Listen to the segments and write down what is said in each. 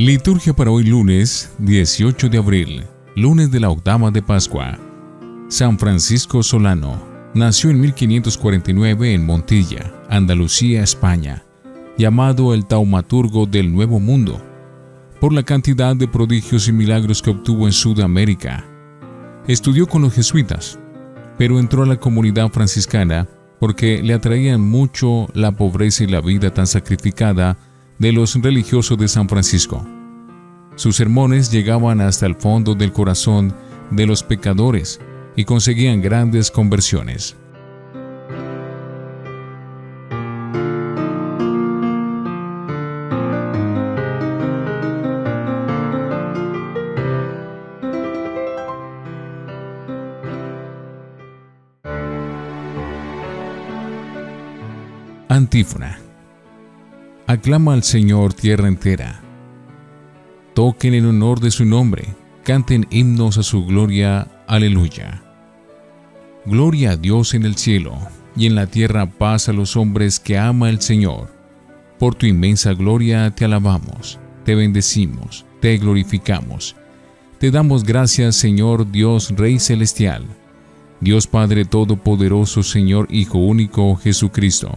Liturgia para hoy lunes 18 de abril, lunes de la octava de Pascua. San Francisco Solano nació en 1549 en Montilla, Andalucía, España, llamado el taumaturgo del Nuevo Mundo, por la cantidad de prodigios y milagros que obtuvo en Sudamérica. Estudió con los jesuitas, pero entró a la comunidad franciscana porque le atraían mucho la pobreza y la vida tan sacrificada de los religiosos de San Francisco. Sus sermones llegaban hasta el fondo del corazón de los pecadores y conseguían grandes conversiones. Antífona. Aclama al Señor tierra entera. Toquen en honor de su nombre, canten himnos a su gloria. Aleluya. Gloria a Dios en el cielo, y en la tierra paz a los hombres que ama el Señor. Por tu inmensa gloria te alabamos, te bendecimos, te glorificamos. Te damos gracias, Señor Dios Rey Celestial, Dios Padre Todopoderoso, Señor Hijo Único, Jesucristo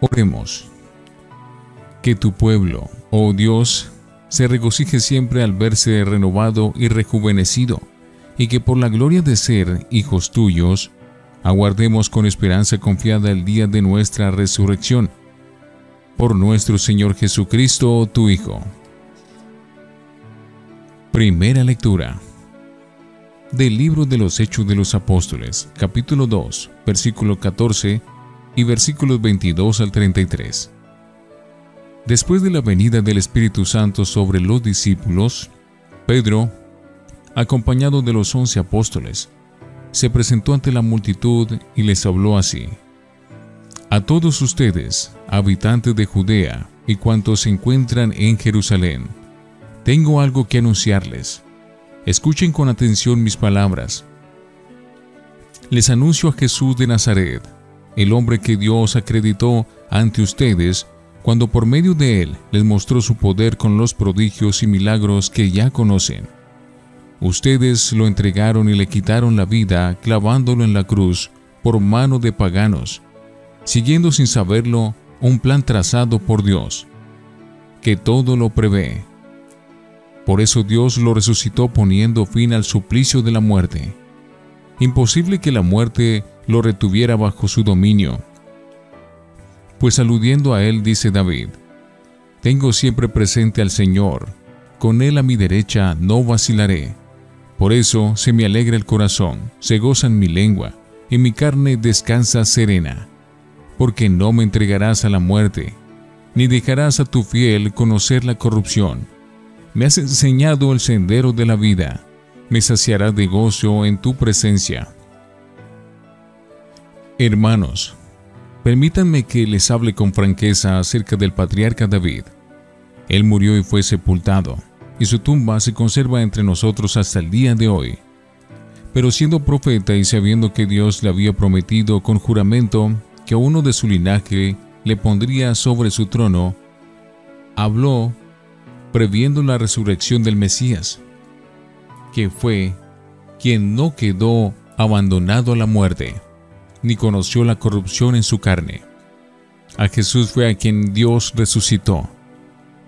Oremos. Que tu pueblo, oh Dios, se regocije siempre al verse renovado y rejuvenecido, y que por la gloria de ser hijos tuyos, aguardemos con esperanza confiada el día de nuestra resurrección. Por nuestro Señor Jesucristo, tu Hijo. Primera lectura del libro de los Hechos de los Apóstoles, capítulo 2, versículo 14 y versículos 22 al 33. Después de la venida del Espíritu Santo sobre los discípulos, Pedro, acompañado de los once apóstoles, se presentó ante la multitud y les habló así. A todos ustedes, habitantes de Judea y cuantos se encuentran en Jerusalén, tengo algo que anunciarles. Escuchen con atención mis palabras. Les anuncio a Jesús de Nazaret, el hombre que Dios acreditó ante ustedes cuando por medio de él les mostró su poder con los prodigios y milagros que ya conocen. Ustedes lo entregaron y le quitaron la vida clavándolo en la cruz por mano de paganos, siguiendo sin saberlo un plan trazado por Dios, que todo lo prevé. Por eso Dios lo resucitó poniendo fin al suplicio de la muerte. Imposible que la muerte lo retuviera bajo su dominio. Pues aludiendo a él dice David, Tengo siempre presente al Señor, con él a mi derecha no vacilaré. Por eso se me alegra el corazón, se goza en mi lengua, y mi carne descansa serena. Porque no me entregarás a la muerte, ni dejarás a tu fiel conocer la corrupción. Me has enseñado el sendero de la vida, me saciará de gozo en tu presencia. Hermanos, permítanme que les hable con franqueza acerca del patriarca David. Él murió y fue sepultado, y su tumba se conserva entre nosotros hasta el día de hoy. Pero siendo profeta y sabiendo que Dios le había prometido con juramento que a uno de su linaje le pondría sobre su trono, habló previendo la resurrección del Mesías, que fue quien no quedó abandonado a la muerte ni conoció la corrupción en su carne. A Jesús fue a quien Dios resucitó,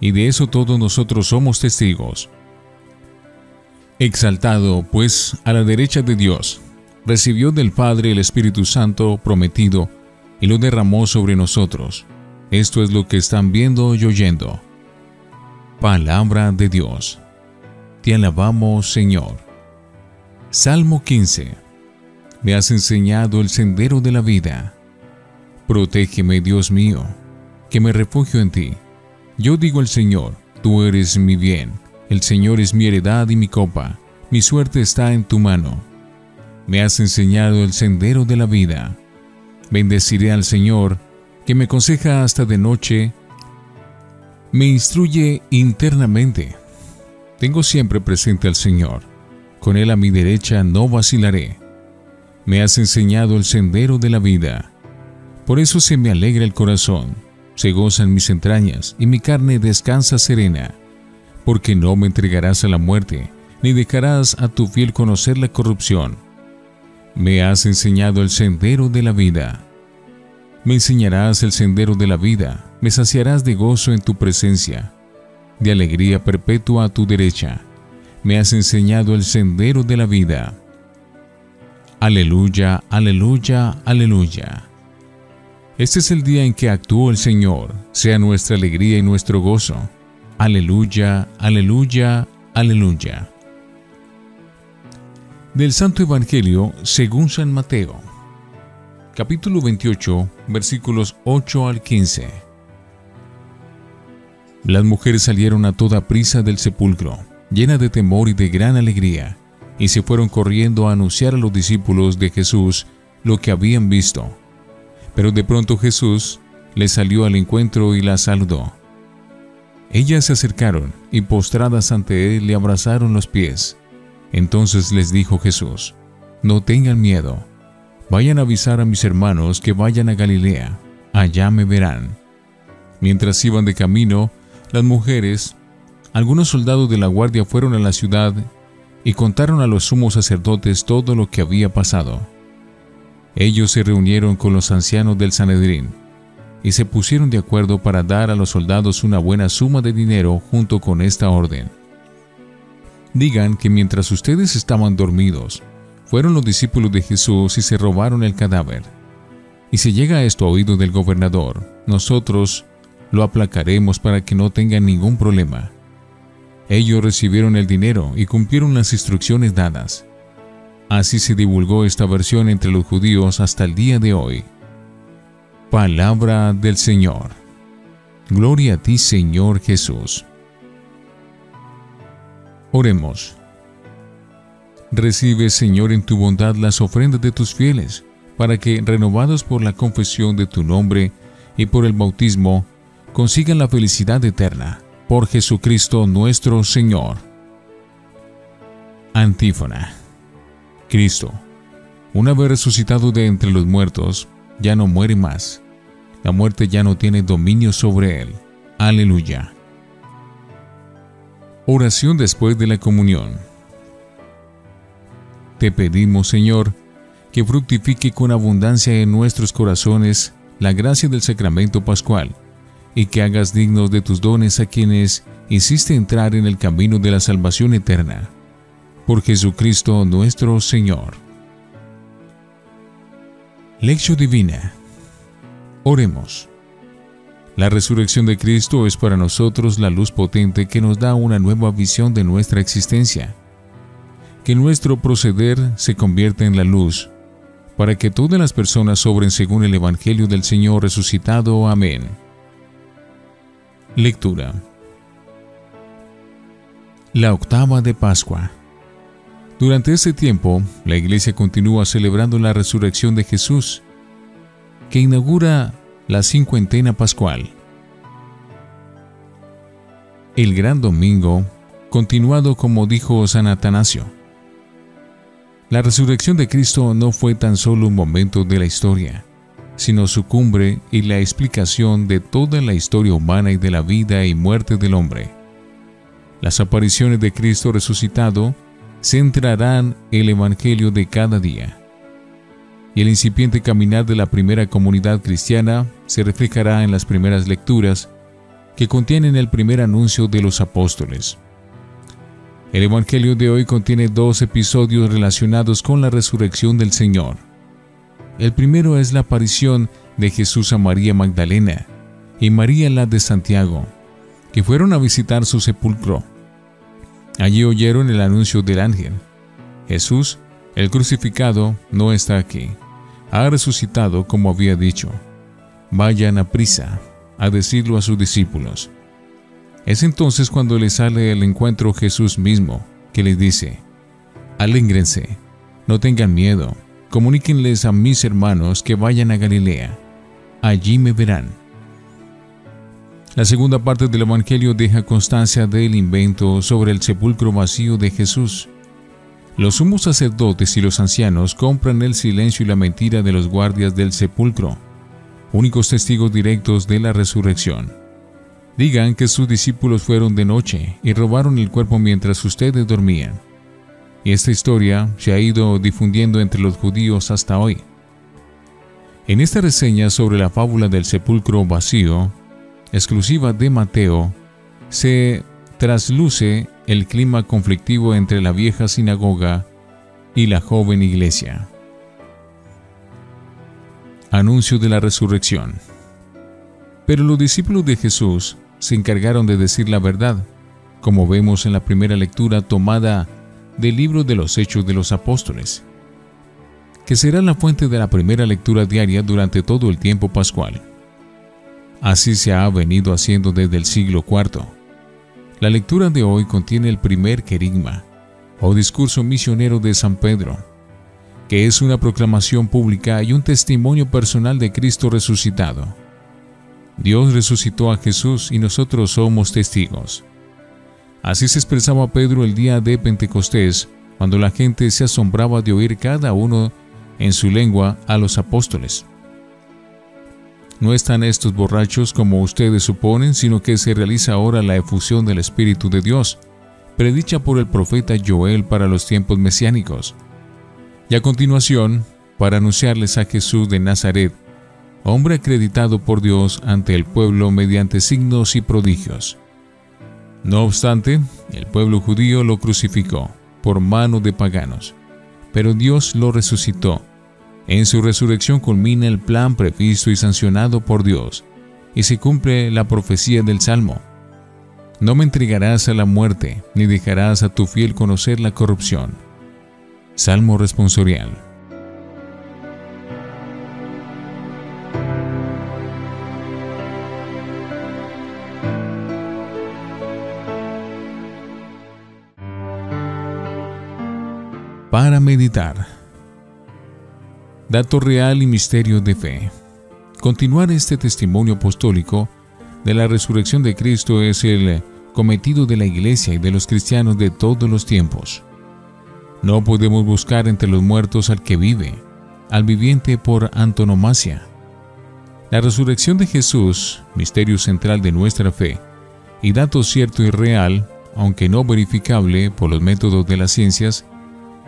y de eso todos nosotros somos testigos. Exaltado, pues, a la derecha de Dios, recibió del Padre el Espíritu Santo prometido y lo derramó sobre nosotros. Esto es lo que están viendo y oyendo. Palabra de Dios. Te alabamos, Señor. Salmo 15 me has enseñado el sendero de la vida. Protégeme, Dios mío, que me refugio en ti. Yo digo al Señor, tú eres mi bien, el Señor es mi heredad y mi copa, mi suerte está en tu mano. Me has enseñado el sendero de la vida. Bendeciré al Señor, que me aconseja hasta de noche, me instruye internamente. Tengo siempre presente al Señor, con Él a mi derecha no vacilaré. Me has enseñado el sendero de la vida. Por eso se me alegra el corazón, se gozan mis entrañas y mi carne descansa serena, porque no me entregarás a la muerte, ni dejarás a tu fiel conocer la corrupción. Me has enseñado el sendero de la vida. Me enseñarás el sendero de la vida, me saciarás de gozo en tu presencia, de alegría perpetua a tu derecha. Me has enseñado el sendero de la vida. Aleluya, aleluya, aleluya. Este es el día en que actuó el Señor, sea nuestra alegría y nuestro gozo. Aleluya, aleluya, aleluya. Del Santo Evangelio según San Mateo, capítulo 28, versículos 8 al 15. Las mujeres salieron a toda prisa del sepulcro, llenas de temor y de gran alegría, y se fueron corriendo a anunciar a los discípulos de Jesús lo que habían visto. Pero de pronto Jesús les salió al encuentro y las saludó. Ellas se acercaron y postradas ante él le abrazaron los pies. Entonces les dijo Jesús, No tengan miedo, vayan a avisar a mis hermanos que vayan a Galilea, allá me verán. Mientras iban de camino, las mujeres, algunos soldados de la guardia fueron a la ciudad y contaron a los sumos sacerdotes todo lo que había pasado. Ellos se reunieron con los ancianos del Sanedrín y se pusieron de acuerdo para dar a los soldados una buena suma de dinero junto con esta orden digan que mientras ustedes estaban dormidos, fueron los discípulos de Jesús y se robaron el cadáver. Y si llega esto a oído del gobernador, nosotros lo aplacaremos para que no tengan ningún problema. Ellos recibieron el dinero y cumplieron las instrucciones dadas. Así se divulgó esta versión entre los judíos hasta el día de hoy. Palabra del Señor. Gloria a ti, Señor Jesús. Oremos. Recibe, Señor, en tu bondad las ofrendas de tus fieles, para que, renovados por la confesión de tu nombre y por el bautismo, consigan la felicidad eterna. Por Jesucristo nuestro Señor. Antífona. Cristo, una vez resucitado de entre los muertos, ya no muere más. La muerte ya no tiene dominio sobre él. Aleluya. Oración después de la comunión. Te pedimos, Señor, que fructifique con abundancia en nuestros corazones la gracia del sacramento pascual, y que hagas dignos de tus dones a quienes hiciste entrar en el camino de la salvación eterna. Por Jesucristo nuestro Señor. Lección Divina. Oremos. La resurrección de Cristo es para nosotros la luz potente que nos da una nueva visión de nuestra existencia. Que nuestro proceder se convierta en la luz, para que todas las personas sobren según el Evangelio del Señor resucitado. Amén. Lectura. La octava de Pascua. Durante este tiempo, la Iglesia continúa celebrando la resurrección de Jesús, que inaugura la cincuentena pascual. El gran domingo, continuado como dijo San Atanasio. La resurrección de Cristo no fue tan solo un momento de la historia, sino su cumbre y la explicación de toda la historia humana y de la vida y muerte del hombre. Las apariciones de Cristo resucitado centrarán el Evangelio de cada día y el incipiente caminar de la primera comunidad cristiana se reflejará en las primeras lecturas que contienen el primer anuncio de los apóstoles. El Evangelio de hoy contiene dos episodios relacionados con la resurrección del Señor. El primero es la aparición de Jesús a María Magdalena y María la de Santiago, que fueron a visitar su sepulcro. Allí oyeron el anuncio del ángel. Jesús, el crucificado, no está aquí ha resucitado como había dicho. Vayan a prisa a decirlo a sus discípulos. Es entonces cuando les sale al encuentro Jesús mismo, que les dice, Alégrense, no tengan miedo, comuníquenles a mis hermanos que vayan a Galilea, allí me verán. La segunda parte del Evangelio deja constancia del invento sobre el sepulcro vacío de Jesús. Los sumos sacerdotes y los ancianos compran el silencio y la mentira de los guardias del sepulcro, únicos testigos directos de la resurrección. Digan que sus discípulos fueron de noche y robaron el cuerpo mientras ustedes dormían. Y esta historia se ha ido difundiendo entre los judíos hasta hoy. En esta reseña sobre la fábula del sepulcro vacío, exclusiva de Mateo, se trasluce el clima conflictivo entre la vieja sinagoga y la joven iglesia. Anuncio de la resurrección. Pero los discípulos de Jesús se encargaron de decir la verdad, como vemos en la primera lectura tomada del libro de los Hechos de los Apóstoles, que será la fuente de la primera lectura diaria durante todo el tiempo pascual. Así se ha venido haciendo desde el siglo IV. La lectura de hoy contiene el primer querigma, o discurso misionero de San Pedro, que es una proclamación pública y un testimonio personal de Cristo resucitado. Dios resucitó a Jesús y nosotros somos testigos. Así se expresaba Pedro el día de Pentecostés, cuando la gente se asombraba de oír cada uno en su lengua a los apóstoles. No están estos borrachos como ustedes suponen, sino que se realiza ahora la efusión del Espíritu de Dios, predicha por el profeta Joel para los tiempos mesiánicos. Y a continuación, para anunciarles a Jesús de Nazaret, hombre acreditado por Dios ante el pueblo mediante signos y prodigios. No obstante, el pueblo judío lo crucificó por mano de paganos, pero Dios lo resucitó. En su resurrección culmina el plan previsto y sancionado por Dios, y se cumple la profecía del Salmo. No me entregarás a la muerte, ni dejarás a tu fiel conocer la corrupción. Salmo responsorial. Para meditar. Dato real y misterio de fe. Continuar este testimonio apostólico de la resurrección de Cristo es el cometido de la Iglesia y de los cristianos de todos los tiempos. No podemos buscar entre los muertos al que vive, al viviente por antonomasia. La resurrección de Jesús, misterio central de nuestra fe, y dato cierto y real, aunque no verificable por los métodos de las ciencias,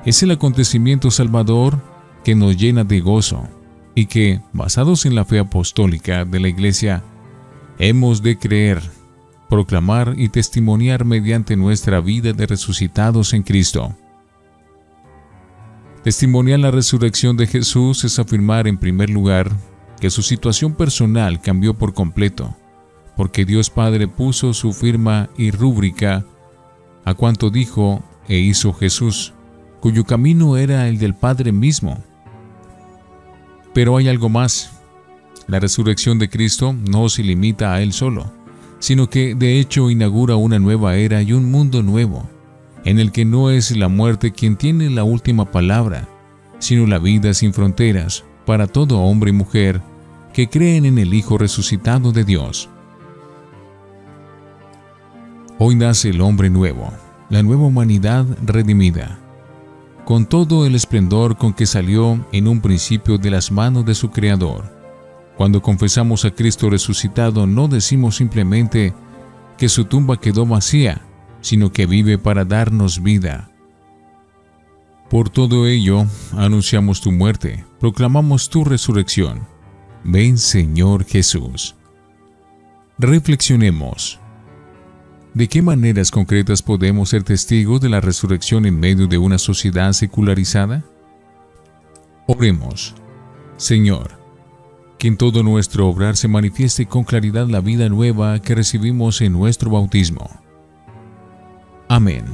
es el acontecimiento salvador que nos llena de gozo y que, basados en la fe apostólica de la Iglesia, hemos de creer, proclamar y testimoniar mediante nuestra vida de resucitados en Cristo. Testimoniar la resurrección de Jesús es afirmar en primer lugar que su situación personal cambió por completo, porque Dios Padre puso su firma y rúbrica a cuanto dijo e hizo Jesús cuyo camino era el del Padre mismo. Pero hay algo más. La resurrección de Cristo no se limita a Él solo, sino que de hecho inaugura una nueva era y un mundo nuevo, en el que no es la muerte quien tiene la última palabra, sino la vida sin fronteras para todo hombre y mujer que creen en el Hijo resucitado de Dios. Hoy nace el hombre nuevo, la nueva humanidad redimida con todo el esplendor con que salió en un principio de las manos de su Creador. Cuando confesamos a Cristo resucitado no decimos simplemente que su tumba quedó vacía, sino que vive para darnos vida. Por todo ello, anunciamos tu muerte, proclamamos tu resurrección. Ven Señor Jesús. Reflexionemos. ¿De qué maneras concretas podemos ser testigos de la resurrección en medio de una sociedad secularizada? Oremos. Señor, que en todo nuestro obrar se manifieste con claridad la vida nueva que recibimos en nuestro bautismo. Amén.